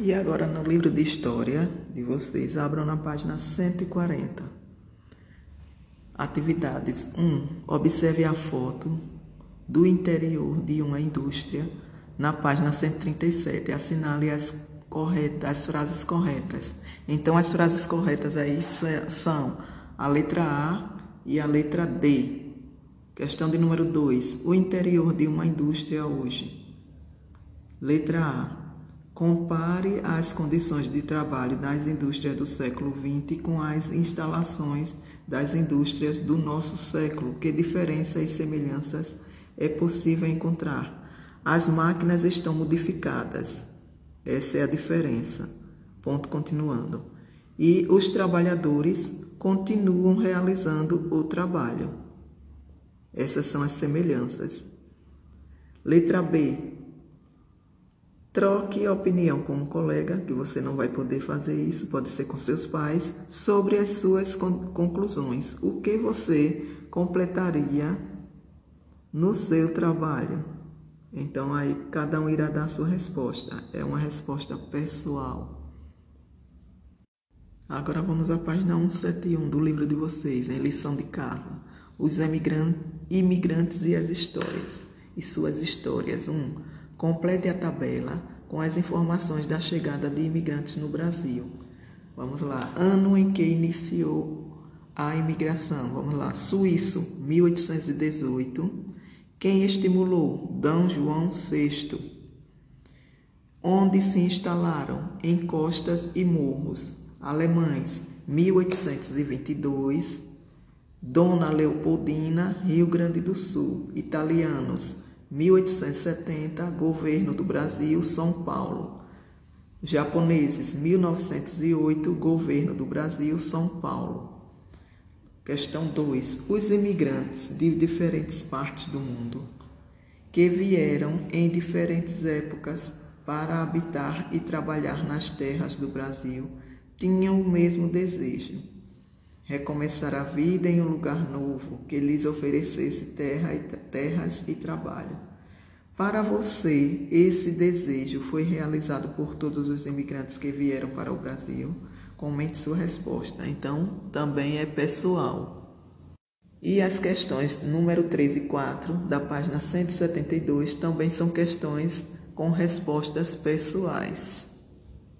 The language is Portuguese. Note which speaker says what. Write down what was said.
Speaker 1: E agora no livro de história de vocês, abram na página 140. Atividades 1. Observe a foto do interior de uma indústria na página 137. Assinale as, corretas, as frases corretas. Então, as frases corretas aí são a letra A e a letra D. Questão de número 2. O interior de uma indústria hoje. Letra A. Compare as condições de trabalho das indústrias do século XX com as instalações das indústrias do nosso século. Que diferenças e semelhanças é possível encontrar? As máquinas estão modificadas. Essa é a diferença. Ponto continuando. E os trabalhadores continuam realizando o trabalho. Essas são as semelhanças. Letra B. Troque opinião com um colega, que você não vai poder fazer isso, pode ser com seus pais, sobre as suas conclusões. O que você completaria no seu trabalho? Então aí cada um irá dar a sua resposta. É uma resposta pessoal. Agora vamos à página 171 do livro de vocês, em lição de casa. Os imigrantes e as histórias. E suas histórias. 1. Um, Complete a tabela com as informações da chegada de imigrantes no Brasil. Vamos lá. Ano em que iniciou a imigração. Vamos lá. Suíço, 1818. Quem estimulou? D. João VI. Onde se instalaram? Em costas e morros. Alemães, 1822. Dona Leopoldina, Rio Grande do Sul. Italianos, 1870, Governo do Brasil, São Paulo. Japoneses, 1908, Governo do Brasil, São Paulo. Questão 2. Os imigrantes de diferentes partes do mundo que vieram em diferentes épocas para habitar e trabalhar nas terras do Brasil tinham o mesmo desejo recomeçar a vida em um lugar novo que lhes oferecesse terra e, terras e trabalho. Para você, esse desejo foi realizado por todos os imigrantes que vieram para o Brasil? Comente sua resposta. Então, também é pessoal. E as questões número 3 e 4 da página 172 também são questões com respostas pessoais.